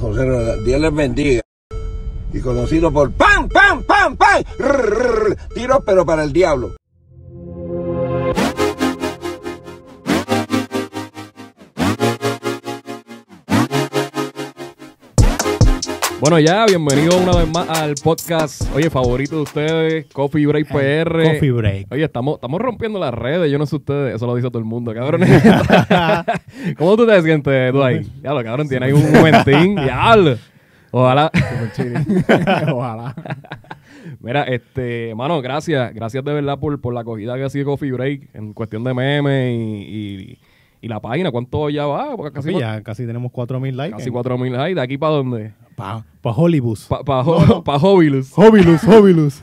José Dios les bendiga. Y conocido por ¡Pam, pam, pam, pam! Tiros, pero para el diablo. Bueno, ya, bienvenido una vez más al podcast, oye, favorito de ustedes, Coffee Break PR. Coffee Break. Oye, estamos, estamos rompiendo las redes, yo no sé ustedes, eso lo dice todo el mundo, cabrón. ¿Cómo tú te sientes tú ahí? Ya lo cabrón, tiene ahí un momentín, diablo. Ojalá. Ojalá. Mira, este, mano, gracias, gracias de verdad por, por la acogida que ha sido Coffee Break en cuestión de memes y, y, y la página, ¿cuánto ya va? Porque casi, ya casi tenemos 4.000 likes. casi 4.000 likes, ¿de aquí para dónde? Para Hollywood. Para pa, pa, pa Hobilus. Hobilus, Hobilus.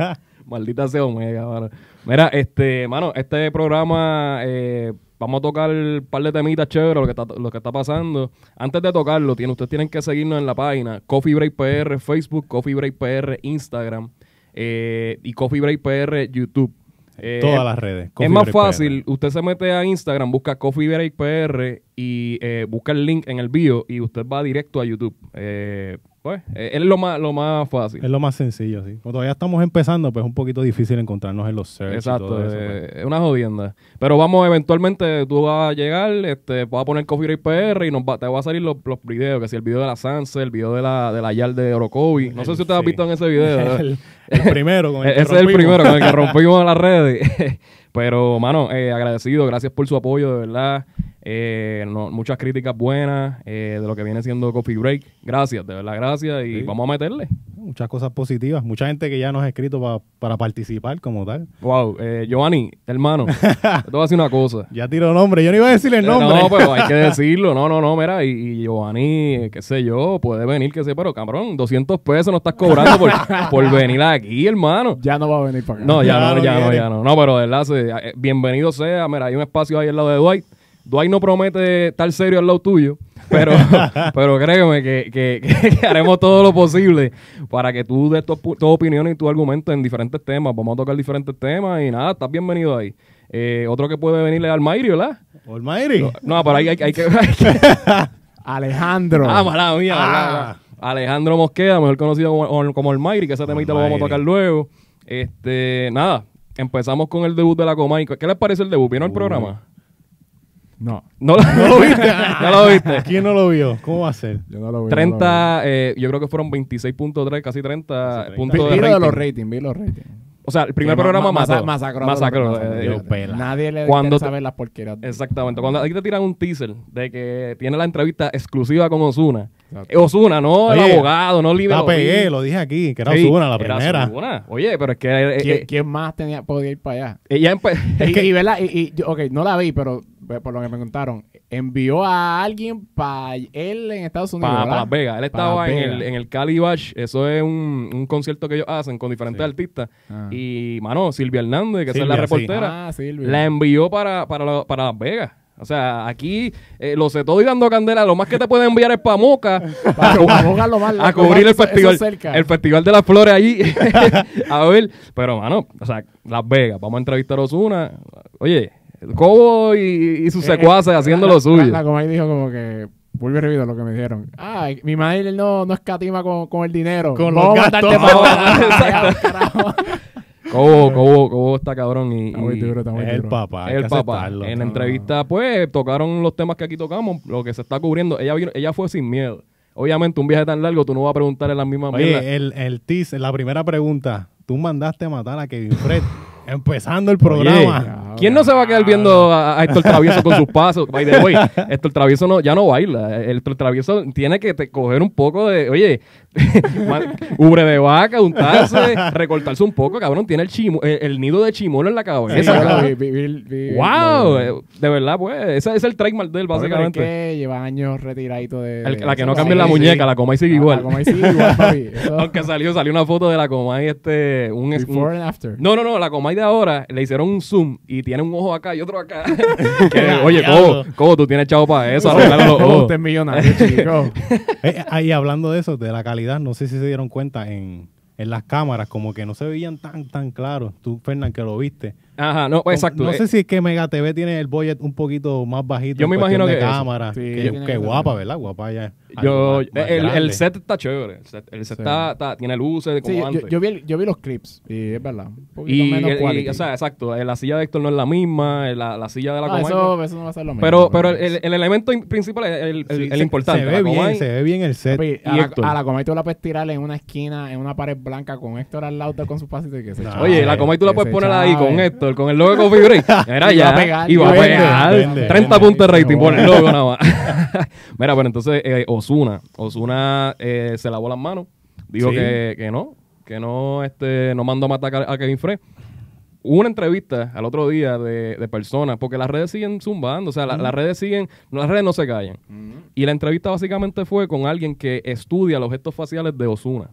Maldita sea Omega, mano. Mira, este, mano, este programa eh, vamos a tocar un par de temitas chéveres, lo que está, lo que está pasando. Antes de tocarlo, tiene, ustedes tienen que seguirnos en la página Coffee Break PR Facebook, Coffee Break PR Instagram eh, y Coffee Break PR YouTube. Eh, Todas las redes. es más Break fácil, usted se mete a Instagram, busca Coffee Break PR y eh, busca el link en el bio y usted va directo a YouTube. Eh, pues, eh, es lo más, lo más fácil. Es lo más sencillo, sí. Como todavía estamos empezando, pues es un poquito difícil encontrarnos en los search y Exacto, todo eso, eh, pues. es una jodienda. Pero vamos, eventualmente tú vas a llegar, este, vas a poner Coffee Break PR y nos va, te va a salir los, los videos, que si el video de la Sanse, el video de la, de la Yal de Orocovi. No sé si ustedes han Sí. visto en ese video. el, el primero con el que Ese es el primero con el que rompimos las redes. Pero, mano, eh, agradecido, gracias por su apoyo, de verdad. Eh, no- muchas críticas buenas eh, de lo que viene siendo Coffee Break. Gracias, de verdad, gracias. Y Sí. vamos a meterle. Muchas cosas positivas. Mucha gente que ya nos ha escrito pa- para participar como tal. Wow, eh, Giovanni, hermano, te voy a decir una cosa. Ya tiró nombre. Yo no iba a decir el Eh, nombre. No, pero hay que decirlo. No, no, no, mira, y, y Giovanni, eh, qué sé yo, puede venir, qué sé, pero cabrón, 200 pesos no estás cobrando por, por venir aquí, hermano. Ya no va a venir para acá. No, ya, Ya no, no ya no, ya no. No, pero de verdad, se- eh, bienvenido sea. Mira, hay un espacio ahí al lado de Dwight. Dwight no promete estar serio al lado tuyo, pero, pero créeme que, que- que haremos todo lo posible para que tú des tu, tu opinión y tu argumento en diferentes temas. Vamos a tocar diferentes temas y nada, estás bienvenido ahí. Eh, otro que puede venir es Almairi, ¿verdad? Almighty. No, pero hay, hay- hay que... hay que- Alejandro. ah, mala mía, Ah. mala, mala. Alejandro Mosqueda, mejor conocido como, como Almairi, que ese temita lo vamos a tocar luego. Este, nada, empezamos con el debut de la Comay. ¿Qué les parece el debut? ¿Vieron el programa? No, ¿No, lo- no lo viste? ¿No lo viste? ¿Quién no lo vio? ¿Cómo va a ser? yo no lo vi. 30, eh, yo creo que fueron 26.3, casi 30 30. puntos Vi, vi lo de rating. los ratings, vi los ratings. O sea, el primer Que ma- programa ma- masa- masacró. Masacró, eh, Dios pela. Nadie le Cuando interesa te- ver las porqueras. Exactamente. Cuando aquí te tiran un teaser de que tiene la entrevista exclusiva con Osuna. Osuna, no el abogado, no libre. La pegué, lo dije aquí, que era Sí, Osuna la era primera. Oye, pero es que eh, ¿Quién, eh, quién más tenía, podía ir para allá? ella empe- y, y, ¿verdad? Y, y yo- ok, no la vi, pero por lo que me contaron, envió a alguien para él en Estados Unidos. para. Las Vegas. Él estaba en el, en el Cali Bash. Eso es un, un concierto que ellos hacen con diferentes Sí. artistas. Ah. Y, mano, Silvia Hernández, que esa es la Silvia, sí. reportera, Ah, Silvia. la envió para, para, para Las Vegas. O sea, aquí eh, lo sé todo y dando candela. Lo más que te puede enviar es para Moca Para lo más- a cubrir el eso- eso festival. cerca. El festival de las flores allí. a ver. Pero, mano, o sea, Las Vegas. Vamos a entrevistar a Osuna. Oye, Cobo y, y sus Eh, secuaces eh, haciendo la- lo suyo. La, la Comay dijo como que, vuelve revido lo que me dijeron. Ah, mi madre no, no escatima con, con el dinero. Con los gastos. Cobo, Cobo, Cobo está cabrón y, Está muy y- duro, está muy Es el papá. el papá. aceptarlo. En la No, entrevista, pues, tocaron los temas que aquí tocamos, lo que se está cubriendo. Ella vino, ella fue sin miedo. Obviamente, un viaje tan largo, tú no vas a preguntarle las mismas mierdas. Oye, el, el teaser, la primera pregunta. Tú mandaste a matar a Kevin Fred empezando el programa. ¿Quién no se va a quedar viendo a, a Héctor Travieso con sus pasos? By the way, Héctor Travieso no, ya no baila. Héctor Travieso tiene que te- coger un poco de, oye, ubre de vaca, untarse, recortarse un poco, cabrón. Tiene el, chimo, el, el nido de chimolo en la cabeza. Vi- vi- vi- ¡Wow! eh, De verdad, pues, ese es el trademark de él, Oye, pero es básicamente. que lleva años retiradito de... El- la que no cambia la Sí, muñeca, sí. la coma y sigue igual. La Comay sigue igual, papi. Aunque salió, salió una foto de la Comay, este, un, Before and after. no, no, no, la Comay de ahora le hicieron un zoom y tiene un ojo acá y otro acá. Que, oye. Cobo, Cobo, tú tienes chavo para eso, usted es millonario, chico. Eh, ahí hablando de eso, de la calidad, no sé si se dieron cuenta en, en las cámaras, como que no se veían tan, tan claros. Tú, Fernán, que lo viste. Ajá, no, exacto. No eh, sé si es que Mega TV tiene el budget un poquito más bajito. Yo en me imagino de que cámara. Sí, que, guapa. ¿verdad? Guapa ya. Yo, más- más el, set está chévere. El set, el set Sí. está, está- tiene luces como Sí, yo, antes. yo vi, el- yo vi los clips y es verdad. Un poquito y, menos el- y, o sea, exacto. eh, La silla de Héctor no es la misma. eh, La, la silla de la Ah, Comay. eso, eso no va a ser lo mismo. pero pero el, el elemento in- principal es el, el- Sí, el se- importante. Se ve bien, Comay. se ve bien el set. Papi, a, Héctor. a la Comay tú la puedes tirar en una esquina, en una pared blanca con Héctor al lado con su pasito y que se No. Oye, Ah, la Comay tú la puedes poner ahí con. Héctor, con el logo de Coffee Break. Era Y va ya. a pegar, y va a pegar. vende, 30 vende. puntos de rating por el logo nada más. Mira, pero entonces eh, Osuna. Osuna eh, se lavó las manos. Dijo Sí. que, que no. Que no, este, no mandó a matar a, Kevin Frey. Hubo una entrevista al otro día de, de personas, porque las redes siguen zumbando, o sea, la- las redes siguen, las redes no se callan. Y la entrevista básicamente fue con alguien que estudia los gestos faciales de Osuna.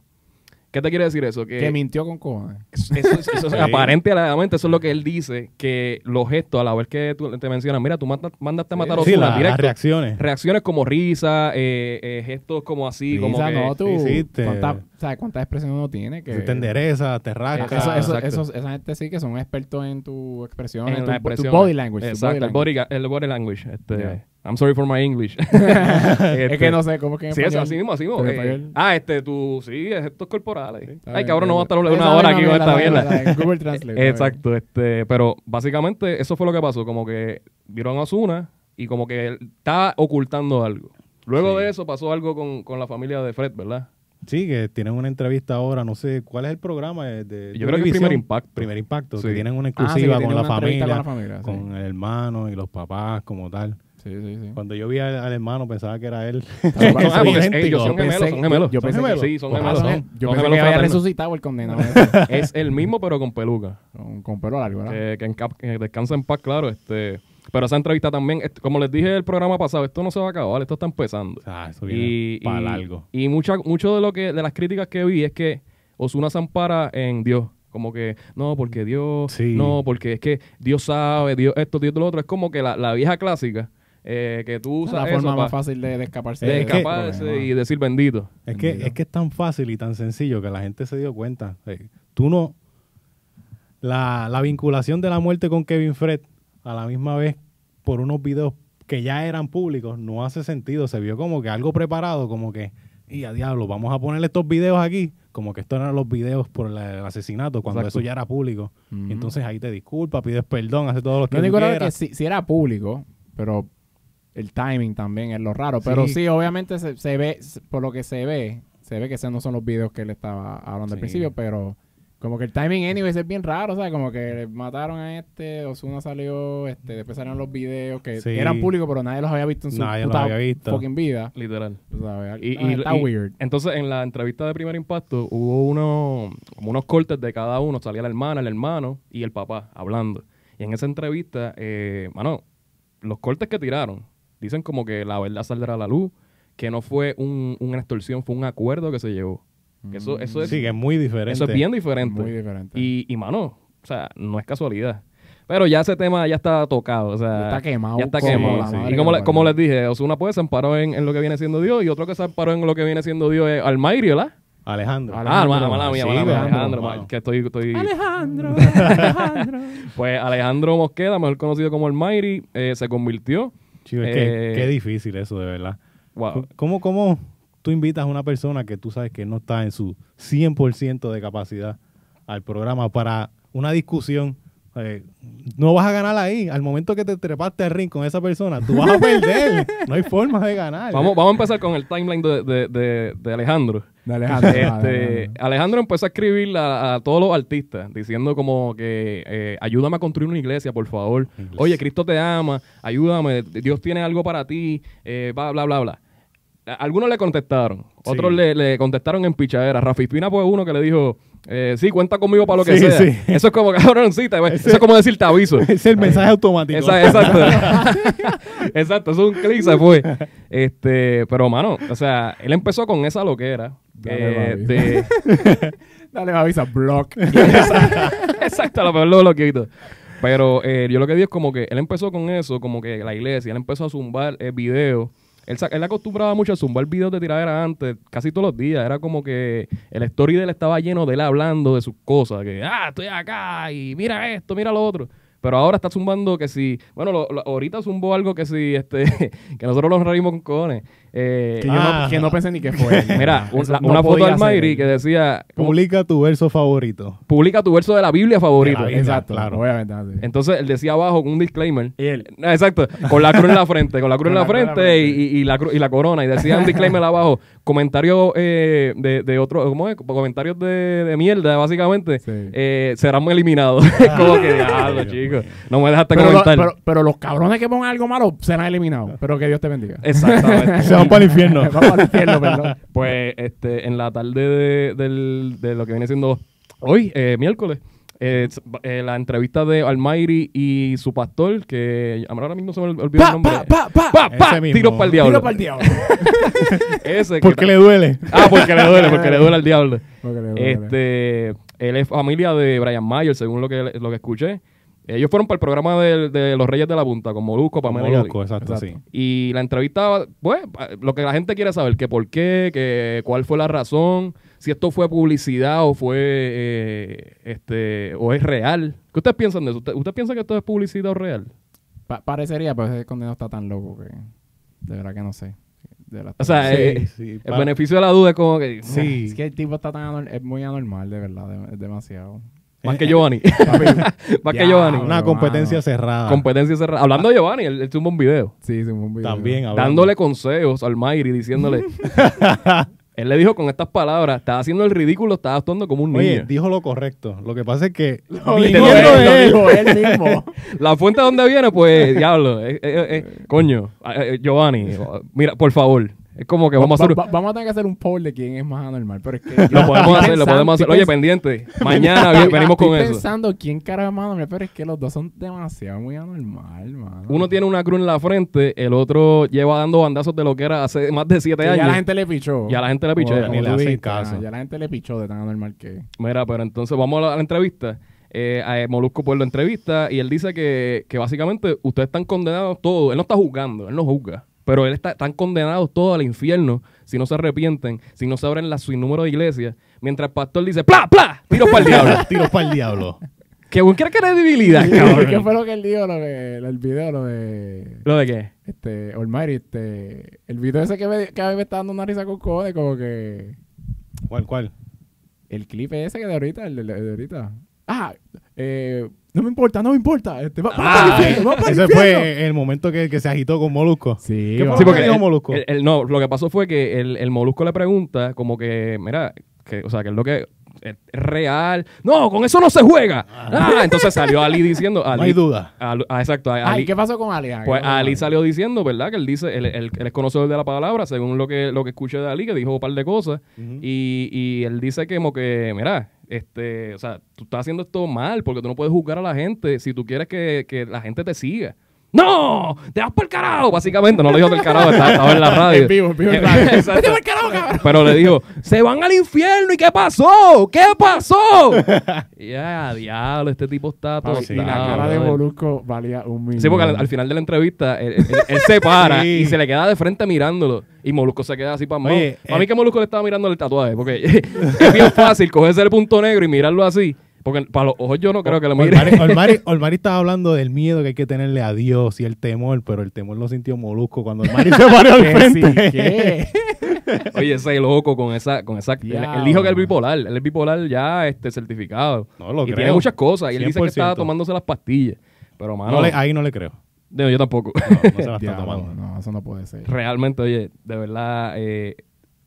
¿Qué te quiere decir eso? Que mintió con cojones. Eso, eso- eso es Sí. aparente alegadamente, eso es lo que él dice, que los gestos, a la vez que tú te mencionas, mira, tú manda- mandaste a matar a Sí, Ozuna la- las directo. reacciones. Reacciones como risa, eh, eh, gestos como así, como Lisa, que... no, tú, sí, sí, te- ¿cuántas, sea, ¿Cuántas expresiones uno tiene? Que, te endereza, te rasca. Eso, eso, esa gente sí que son expertos en tu expresión, en tu, tu expresión. body language. tu Exacto, el, body, el body language. Este. I'm sorry for my English. Este, es que no sé cómo es que en Sí, español- así mismo, así mismo. eh, ah, este, tú, sí, gestos corporales. Está Ay, cabrón, no va a estar una hora aquí con esta mierda, Google Translate. Exacto, este, pero básicamente eso fue lo que pasó, como que vieron a Osuna y como que él está ocultando algo. Luego Sí. de eso pasó algo con, con la familia de Fred, ¿verdad? Sí, que tienen una entrevista ahora, no sé, ¿cuál es el programa? de- de Yo creo que es? Primer Impacto. Primer Impacto, Sí. que tienen una Ah, sí, exclusiva con, la una familia, con la familia, sí. con el hermano y los papás como tal. Sí, sí, sí. Cuando yo vi al, al hermano pensaba que era él. Ah, porque Son ellos idénticos. son gemelos, son gemelos. yo pensé que- gemelos. Sí, son Con gemelos. razón. Son Yo pensé gemelos que había resucitado el condenado. Es el mismo, pero con peluca. con, con pelo largo, ¿verdad? Que, que, en cap- que descansa en paz, claro. Este, pero esa entrevista también, como les dije el programa pasado, esto no se va a acabar, esto está empezando. Ah, eso viene y, para y- largo. Y mucha, mucho de lo que, de las críticas que vi es que Osuna se ampara en Dios. Como que, no, porque Dios, Sí. no, porque es que Dios sabe, Dios esto, Dios lo otro. Es como que la, la vieja clásica, eh, que tú es usas la eso forma pa- más fácil de, de escaparse. de y decir bendito. Es que, Bendito. es que es tan fácil y tan sencillo que la gente se dio cuenta. Eh, tú no. La, la vinculación de la muerte con Kevin Fred a la misma vez por unos videos que ya eran públicos no hace sentido. Se vio como que algo preparado, como que, y a diablo, vamos a ponerle estos videos aquí, como que estos eran los videos por la- el asesinato, cuando Exacto. eso ya era público. Entonces ahí te disculpas, pides perdón, haces todo lo que único era que si era público, pero el timing también es lo raro. Pero Sí. sí, obviamente se, se ve, por lo que se ve, se ve que esos no son los videos que él estaba hablando al principio, pero como que el timing anyways es bien raro, o sea, como que mataron a este, Osuna salió, este, después salieron los videos que Sí. eran públicos, pero nadie los había visto en su Nadie los puta había visto. fucking vida. Literal. sabes. Y, Ah, y- está y- weird. Entonces, en la entrevista de primer impacto, hubo uno, como unos cortes de cada uno. Salía la hermana, el hermano y el papá hablando. Y en esa entrevista, eh, mano, los cortes que tiraron dicen como que la verdad saldrá a la luz, que no fue un, una extorsión, fue un acuerdo que se llevó. Eso, eso, es, Sí, que es muy diferente. eso es bien diferente. Muy diferente. Y, y, mano, o sea, no es casualidad. Pero ya ese tema ya está tocado. O sea, Ya está quemado Ya está quemado. sí. Y como, le- como les dije, Osuna pues se amparó en, en lo que viene siendo Dios y otro que se amparó en lo que viene siendo Dios es Almighty, ¿verdad? Alejandro. Ah, Alejandro, mala, mala mía, mala mía, Alejandro, que estoy, estoy... Alejandro, Alejandro. Pues Alejandro Mosqueda, mejor conocido como Almighty, eh, se convirtió. Chico, es Eh, que qué difícil eso, de verdad. Wow. ¿Cómo, ¿Cómo tú invitas a una persona que tú sabes que no está en su 100% de capacidad al programa para una discusión? Eh, no vas a ganar ahí. Al momento que te trepaste al ring con esa persona, tú vas a perder. no hay forma de ganar. Vamos, vamos a empezar con el timeline de, de- de- de Alejandro. De Alejandro. Este, Alejandro. Alejandro empezó a escribir a, a todos los artistas diciendo como que eh, ayúdame a construir una iglesia, por favor. Iglesia. Oye, Cristo te ama, ayúdame, Dios tiene algo para ti, eh, bla, bla, bla, bla. Algunos le contestaron, otros Sí. le, le contestaron en pichadera. Rafi Pina fue uno que le dijo, eh, sí, cuenta conmigo para lo que Sí, sea. sí. Eso es como cabroncita, eso es como decir te aviso. es el mensaje automático. Esa- exacto. exacto, eso es un clic, se fue. Este, pero mano, o sea, él empezó con esa loquera. Dale, eh, de, Dale, me avisa, block. exacto, lo peor lo loquito. Pero eh, yo lo que digo es como que él empezó con eso, como que la iglesia, él empezó a zumbar eh, videos Él, él acostumbraba mucho a zumbar videos de tiradera antes, casi todos los días. Era como que el story de él estaba lleno de él hablando de sus cosas. Que, ah, estoy acá y mira esto, mira lo otro. Pero ahora está zumbando que si... Bueno, lo- lo- ahorita zumbó algo que si... este Que nosotros nos reímos con cojones. Eh, Que, yo Ah. no, que no pensé ni que fue. mira, un- Eso la- no una foto Mayri él. que decía... como, Publica tu verso favorito. publica tu verso de la Biblia favorito. De la Biblia. Exacto, Claro. obviamente. así. Entonces él decía abajo con un disclaimer. Y él. Ah, Exacto, con la cruz en la frente, con la cruz en Con la frente y, frente. y- y la, cru- y la corona. Y decía un disclaimer abajo, comentarios eh, de, de otro, ¿cómo es? Comentarios de, de mierda, básicamente, Sí. eh, serán eliminados. como que diablo, chicos. No me dejaste Pero, lo- comentar. pero, pero los cabrones que pongan algo malo serán eliminados. Pero que Dios te bendiga. Exactamente. Se van para el infierno. Vamos al infierno, perdón. Pues este, en la tarde de, del- de lo que viene siendo hoy, eh, miércoles, eh, eh, la entrevista de Almighty y su pastor, que ahora mismo se me olvidó el Pa, nombre. pa, pa, pa. Pa, tiros para el diablo. Tiro para el diablo. Ese que Porque le duele. Ah, porque le duele, porque le duele al diablo. Porque le duele. Este, él es familia de Brian Mayer, según lo que, lo que escuché. Ellos fueron para el programa de, de los Reyes de la Punta, con Molusco, y Molusco, exacto, Exacto. sí. Y la entrevista, pues, lo que la gente quiere saber, que por qué, que cuál fue la razón, si esto fue publicidad o fue, eh, este, o es real. ¿Qué ustedes piensan de eso? ¿Usted, usted piensa que esto es publicidad o real? Pa- parecería, pero ese condenado está tan loco que. De verdad que no sé. De O sea, Sí, eh, sí, el beneficio de la duda es como que... Sí. Es que el tipo está tan es muy anormal, de verdad, de- es demasiado. Más que Giovanni. Más que Giovanni. Una competencia mano. cerrada. Competencia cerrada. Hablando de Giovanni, él, él tuvo un video. Sí, sí, un video. También hablando. dándole consejos al Mayri, diciéndole. él le dijo con estas palabras: Estás haciendo el ridículo, estás actuando como un niño. Oye, dijo lo correcto. Lo que pasa es que Lo dijo él, lo dijo él mismo. La fuente de donde viene, pues, diablo. eh, eh, eh, coño, eh, eh, Giovanni, mira, por favor. Es como que vamos a hacer. Va- va- vamos a tener que hacer un poll de quién es más anormal. Pero es que yo Lo podemos hacer, lo podemos hacer. Oye, pendiente. Mañana venimos estoy con eso. pensando quién cara es más anormal, pero es que los dos son demasiado muy anormal, mano. Uno tiene una cruz en la frente, el otro lleva dando bandazos de lo que era hace más de siete años. ya la gente le pichó. Ya la gente le pichó, ya ni le hacen caso. Ya la gente le pichó de tan anormal que. Mira, pero entonces vamos a la, a la entrevista. Eh, a Molusco pues lo entrevista y él dice que, que básicamente ustedes están condenados todos. Él no está juzgando, él no juzga. Pero él está, están condenados todos al infierno si no se arrepienten, si no se abren las sin número de iglesias. Mientras el pastor dice, ¡pla, pla! Tiros para el diablo. Tiros para el diablo. ¡Qué buen qué credibilidad, ¿Qué cabrón! fue lo que él dijo? Lo de, el video, lo de. ¿Lo de qué? Este, Almighty, este. El video ese que me, que a mí me está dando una risa con cojones, como que. ¿Cuál, cuál? El clip ese que de ahorita, el de, de ahorita. Ah, eh, no me importa, no me importa. Este, va, Ah, para el infierno, vamos para el Ese fue el momento que, que se agitó con Molusco. Sí, ¿Qué va. fue Sí, porque que dijo Molusco? no, lo que pasó fue que el, el Molusco le pregunta como que, mira, que, o sea, que es lo que es real. No, con eso no se juega. Ah, entonces salió Ali diciendo, Ali, No hay duda. Ah, exacto, Ali, Ay, ¿qué pasó con Ali? Ah, ¿qué pues Ali salió diciendo, ¿verdad? Que él dice, él, él- él es conocedor de la palabra, según lo que, lo que escuché de Ali, que dijo un par de cosas. y, y él dice que como que, mira, este, o sea, tú estás haciendo esto mal porque tú no puedes juzgar a la gente si tú quieres que, que la gente te siga. ¡No! ¡Te vas por el carajo! Básicamente, no lo dijo del carajo, estaba, estaba en la radio. En vivo, en vivo, en radio. Exacto. Vete pa'l carajo, cabrón. Pero le dijo, se van al infierno y ¿qué pasó? ¿Qué pasó? ya, diablo, este tipo está todo. Y la cara de Molusco valía un millón. Sí, porque al, al final de la entrevista él, él- él se para Sí. y se le queda de frente mirándolo. Y Molusco se queda así para Oye, A mí eh. que Molusco le estaba mirando el tatuaje, porque es bien fácil cogerse el punto negro y mirarlo así. Porque para los ojos yo no creo que lo mire. Olmari, Olmari- Olmari estaba hablando del miedo que hay que tenerle a Dios y el temor, pero el temor lo sintió Molusco cuando Olmari se paró al ¿Qué, frente. ¿qué? Oye, ese loco con esa, con esa. Él, dijo que es bipolar. Él es bipolar ya este certificado. No lo y creo. tiene muchas cosas. Y él dice que 100%. estaba tomándose las pastillas. Pero, mano, No le- ahí no le creo. digo, yo tampoco. No, no se la está tomando. no, eso no puede ser. Realmente, oye, de verdad, eh,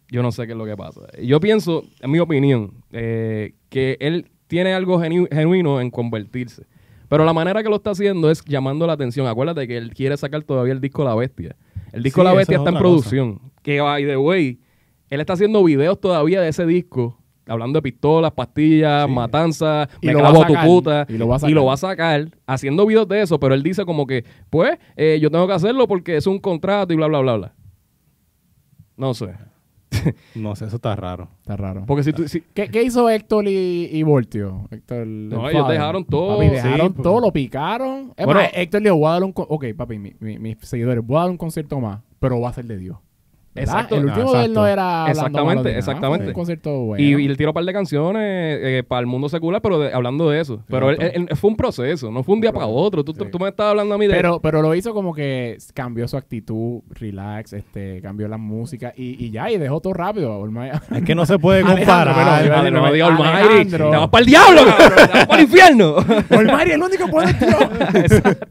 yo no sé qué es lo que pasa. Yo pienso, en mi opinión, eh, que él tiene algo genu- genuino en convertirse. Pero la manera que lo está haciendo es llamando la atención. Acuérdate que él quiere sacar todavía el disco La Bestia. El disco Sí, La Bestia es está en producción. Que, by the way, él está haciendo videos todavía de ese disco. Hablando de pistolas, pastillas, Sí. matanzas, Y me lo a clavo tu sacar. puta. Y lo va a Y lo sacar. va a sacar haciendo videos de eso. Pero él dice como que, pues, eh, yo tengo que hacerlo porque es un contrato y bla, bla, bla, bla. No sé. No sé, eso está raro. Está raro. Porque si tú... si- ¿Qué, qué hizo Héctor y, y Voltio? Héctor, el No, ellos dejaron todo. Papi, dejaron Sí, pues. todo, lo picaron. Es Bueno. más, Héctor le dijo, voy a dar un... Ok, papi, mi- mi- mis seguidores, voy a dar un concierto más, pero va a ser de Dios. ¿Verdad? Exacto. El último Ah, de él no exacto. era Exactamente, exactamente. fue Un concierto bueno. Y, y él tiró un par de canciones eh, para el mundo secular, pero de- hablando de eso. Pero él- él- él- fue un proceso, no fue un día para otro. Tú, tú- Sí. tú me estabas hablando a mí de... pero, pero lo hizo como que cambió su actitud, relax, este, cambió la música y, y ya, y dejó todo rápido. Es que no se puede Alejandro, comparar. pero- Madre, no me digas. Alejandro. Te vas para el diablo, cabrón. Te vas para el infierno. Olmaya, el único puede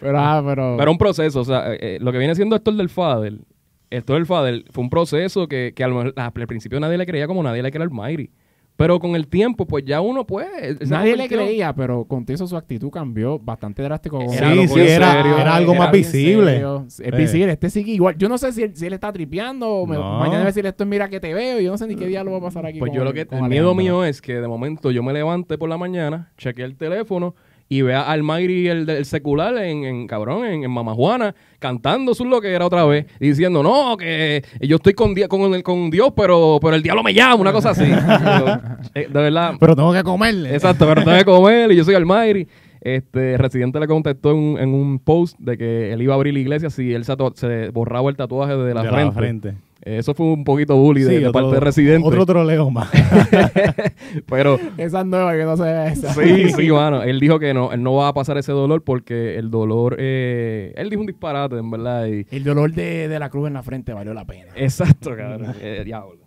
Pero, ah, pero... Pero un proceso, o sea, eh, eh, lo que viene siendo Héctor del Fader, Héctor del Fader fue un proceso que, que a lo mejor- al principio nadie le creía como nadie le creía al Mayri. Pero con el tiempo, pues ya uno puede. él se Nadie le creía, pero con eso su actitud cambió bastante drástico. Era Sí, era, serio, era algo era más visible. serio. Es Sí. visible, este sigue igual. Yo no sé si él, si él está tripeando o me- No. mañana va a decir esto es mira que te veo y yo no sé ni qué día lo va a pasar aquí. Pues con- yo lo que. con El miedo mío es que de momento yo me levante por la mañana, chequee el teléfono y vea al Mayri, el, del secular, en, en cabrón, en, en Mama Juana, cantando su lo que era otra vez, y diciendo, no, que yo estoy con, Di- con, el- con Dios, pero, pero el diablo me llama, una cosa así. Yo, eh, de verdad. Pero tengo que comerle. Exacto, pero tengo que comer y yo soy Almighty. Este, Residente le contestó en, un- en un post de que él iba a abrir la iglesia si él se, se borraba el tatuaje de la, De frente. frente. Eso fue un poquito bully de, Sí, de otro- parte de Residente. Otro troleo más. Pero Esa es nueva que no se ve esa. sí, sí, mano. Él dijo que no, él no va a pasar ese dolor porque el dolor, eh, él dijo un disparate, en verdad. Y, El dolor de, de la cruz en la frente valió la pena. exacto, cabrón. Eh, diablo.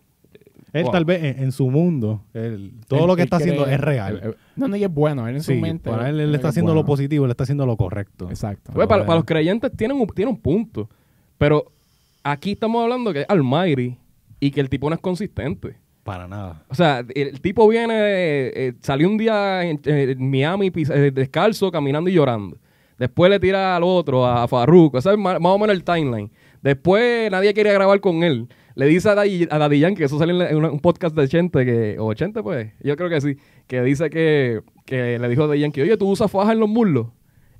Él Wow. tal vez en, en su mundo, él- todo Él- lo que él está haciendo es real. eh, eh, No, no, y es bueno. Él en Sí, su mente. para él, él está haciendo lo positivo, él está haciendo lo correcto. Exacto. Pues, para, los creyentes tienen un, tiene un punto. Pero aquí estamos hablando que es Almighty y que el tipo no es consistente. Para nada. O sea, el, tipo viene, eh, eh, salió un día en, en Miami eh, descalzo, caminando y llorando. Después le tira al otro, a Farruko. Ese es más, más o menos el timeline. Después nadie quería grabar con él. Le dice a Daddy, a Daddy Yankee, eso sale en un podcast de Chente, que, o Chente pues, yo creo que sí, que dice que, que le dijo a Daddy Yankee, oye, ¿tú usas faja en los muslos?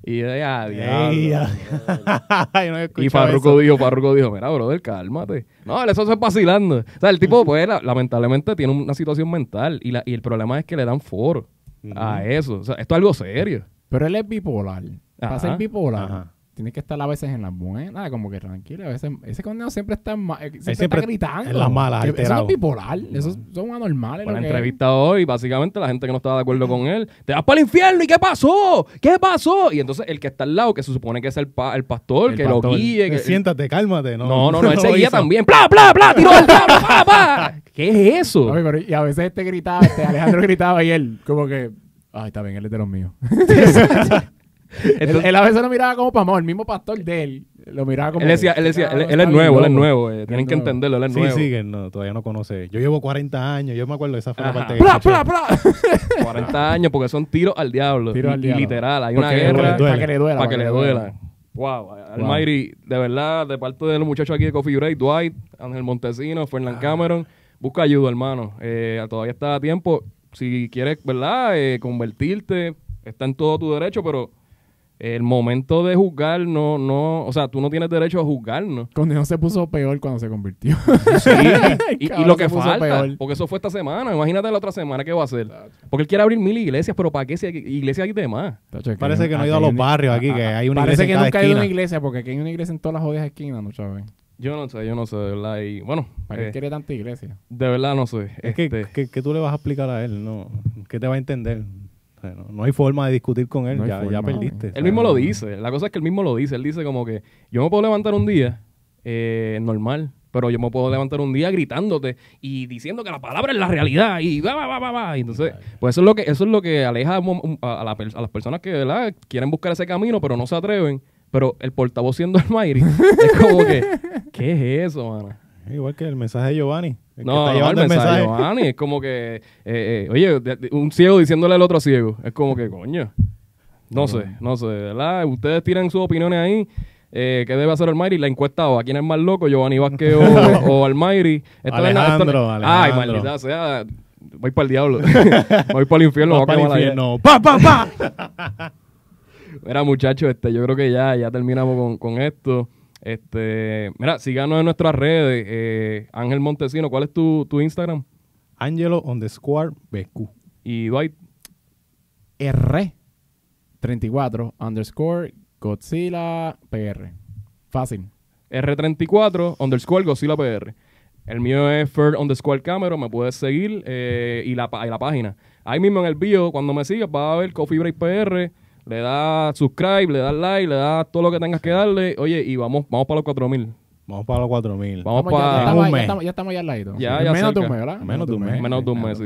Y ella, Ey, ya. Yo no había y Farruko eso. dijo, Farruko dijo, mira, brother, cálmate. No, eso se es vacilando. O sea, el tipo, pues, la- lamentablemente tiene una situación mental y, la, y el problema es que le dan foro a eso. O sea, esto es algo serio. Pero él es bipolar. Para Ajá. ser bipolar, Ajá. Tiene que estar a veces en las buenas, como que tranquilo. A veces, ese condenado siempre está, eh, siempre siempre está gritando. en las malas, Eso no es bipolar. Eso es- son anormales. Por la entrevista hoy, básicamente la gente que no estaba de acuerdo con él, te vas para el infierno, ¿y qué pasó? ¿Qué pasó? Y entonces el que está al lado, que se supone que es el, pa- el pastor, El que pastor. lo guíe. Que, Siéntate, cálmate. No, no, no, no, él lo seguía hizo. también. ¡Bla, bla, bla! ¡Tiró al diablo! ¡Pa, pa! ¿Qué es eso? Oye, pero- y a veces este gritaba, este Alejandro gritaba y él, como que, ay, está bien, él es de los míos. él, Entonces- él a veces lo miraba como para el mismo pastor de él, lo miraba como. él decía, él decía, él, "Cabrón, él está es nuevo, él es loco". nuevo. eh, Tienen que entenderlo, él es Sí, nuevo. sí, que no, todavía no conoce. Yo llevo 40 años, yo me acuerdo, esa fue la parte ¡Pla, pla, pla! 40 años porque son tiros al diablo. Tiro Y- al diablo. literal, hay Porque una guerra. Para que le duela. para que le duela. Wow, Almighty, de verdad, de parte de los muchachos aquí de Coffee Break, Dwight, Ángel Montesino, Ah. Fernán Cameron, busca ayuda, hermano. Eh, todavía está a tiempo. Si quieres, ¿verdad? Eh, convertirte, está en todo tu derecho, pero el momento de juzgar no, no, o sea, tú no tienes derecho a juzgarnos. Cuando se puso peor cuando se convirtió. Sí, y, lo que se puso falta, peor. porque eso fue esta semana, imagínate la otra semana qué va a hacer. Porque él quiere abrir mil iglesias, pero ¿para qué si hay iglesias hay demás? Parece que no ha ido a los barrios aquí, que hay una Parece iglesia que en cada nunca ha ido a una iglesia, porque aquí hay una iglesia en todas las jodidas esquinas, ¿no, Chávez? Yo no sé, yo no sé, de verdad. Y bueno, ¿Para qué eh, quiere tanta iglesia? de verdad no sé. Es que, Este, que, que tú le vas a explicar a él, no, ¿qué te va a entender? No, no hay forma de discutir con él, No ya, perdiste. él mismo lo dice. La cosa es que él mismo lo dice. Él dice como que yo me puedo levantar un día eh, normal, pero yo me puedo levantar un día gritándote y diciendo que la palabra es la realidad y va, va, va, va, entonces, pues eso es lo que eso es lo que aleja a, a, la a las personas que ¿verdad? quieren buscar ese camino, pero no se atreven. Pero el portavoz siendo el Mayri es como que, ¿qué es eso, mano? Igual que el mensaje de Giovanni. El que No, está no, el mensaje de. Giovanni es como que, eh, eh, oye, de- de- un ciego diciéndole al otro ciego. Es como que, coño. No sé, no sé, ¿verdad? Ustedes tienen sus opiniones ahí. Eh, ¿Qué debe hacer Almighty? La encuesta o a quién es más loco, Giovanni Vázquez o, o Almighty. Esto no es nada- esto no- Alejandro, Ay, Alejandro. maldita sea. Voy para el diablo. voy para el infierno. Voy para el infierno. ¡Pa, pa, pa! Mira, muchachos, este, yo creo que ya, ya terminamos con, con esto. Este, mira, síganos en nuestras redes. eh, Ángel Montesino, ¿cuál es tu, tu Instagram? Angelo on the square BQ. Y Dwight, R34 underscore Godzilla PR. Fácil. R34 underscore Godzilla PR. El mío es Ferd underscore Camero, me puedes seguir eh, y, la, y la página. Ahí mismo en el bio, cuando me sigas, vas a ver Coffee Break PR, le das subscribe, le das like, le das todo lo que tengas que darle. Oye, y vamos, vamos para los 4000. Vamos para los 4000. Vamos Estamos ya, ya para... estamos, ya, estamos, ya estamos ya al ladito. Ya, ya menos de un mes, ¿verdad? Menos de un mes. Menos de un mes, sí.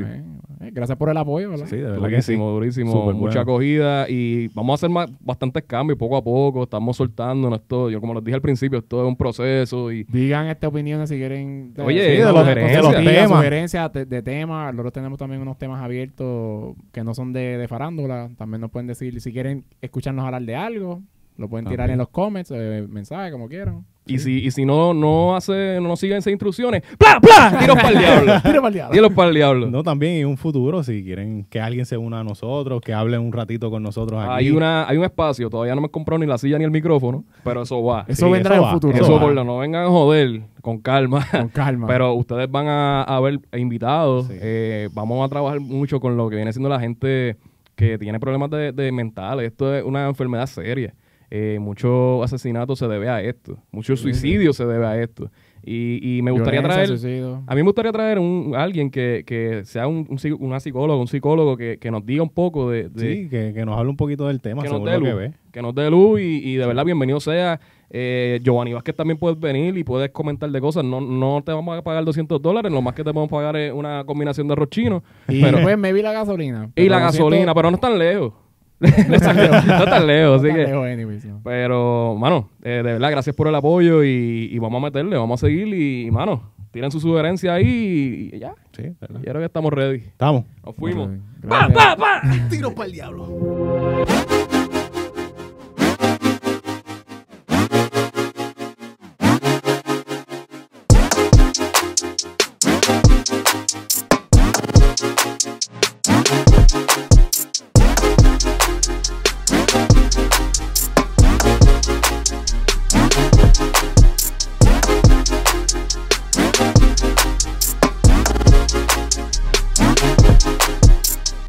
Eh, Gracias por el apoyo, ¿verdad? Sí, de verdad que sí. Durísimo, durísimo. Súper Mucha bueno. acogida y vamos a hacer más, bastantes cambios poco a poco. Estamos soltándonos esto. Yo, como les dije al principio, esto es un proceso y Digan estas opiniones si quieren. Oye, Sí, de los- sugerencias. de los Sugerencias, temas. sugerencias de, de temas. Nosotros tenemos también unos temas abiertos que no son de, de farándula. También nos pueden decir si quieren escucharnos hablar de algo. Lo pueden tirar en los comments, eh, mensajes, como quieran. Y si, y si no, no hace, no nos siguen esas instrucciones, ¡pla, pla! Tiros para el diablo. Tira para el diablo. Tiros para el diablo. No, también en un futuro, si quieren que alguien se una a nosotros, que hable un ratito con nosotros aquí. Hay, una, hay un espacio, todavía no me he comprado ni la silla ni el micrófono, pero eso va. Eso Sí, vendrá eso en el futuro. Eso, eso va. por lo no vengan a joder, con calma. Con calma. Pero ustedes van a, a ver invitados. Sí. Eh, vamos a trabajar mucho con lo que viene siendo la gente que tiene problemas de, de mentales. Esto es una enfermedad seria. Eh, mucho asesinato se debe a esto. Mucho suicidio se debe a esto. Y, y me gustaría traer... suicidio. A mí me gustaría traer un, alguien que, que sea un, un una psicóloga, un psicólogo que, que nos diga un poco de, de- Sí, que, que nos hable un poquito del tema, que nos dé luz, ve. que nos dé luz y, y de verdad bienvenido sea. Eh, Giovanni Vázquez también puedes venir y puedes comentar de cosas. No, no te vamos a pagar 200 dólares, lo más que te podemos pagar es una combinación de arroz chino Y pero- después me vi la gasolina. y la siento, gasolina, pero no es tan lejos. no tan lejos, no tan lejos, no así tan que... lejos, anyways, no. Pero, mano, eh, de verdad, gracias por el apoyo y, y vamos a meterle, vamos a seguir y, mano, tiren su sugerencia ahí y ya. Sí, ¿verdad? Yo creo que estamos ready. Estamos. Nos fuimos. Gracias. Tiro para el diablo.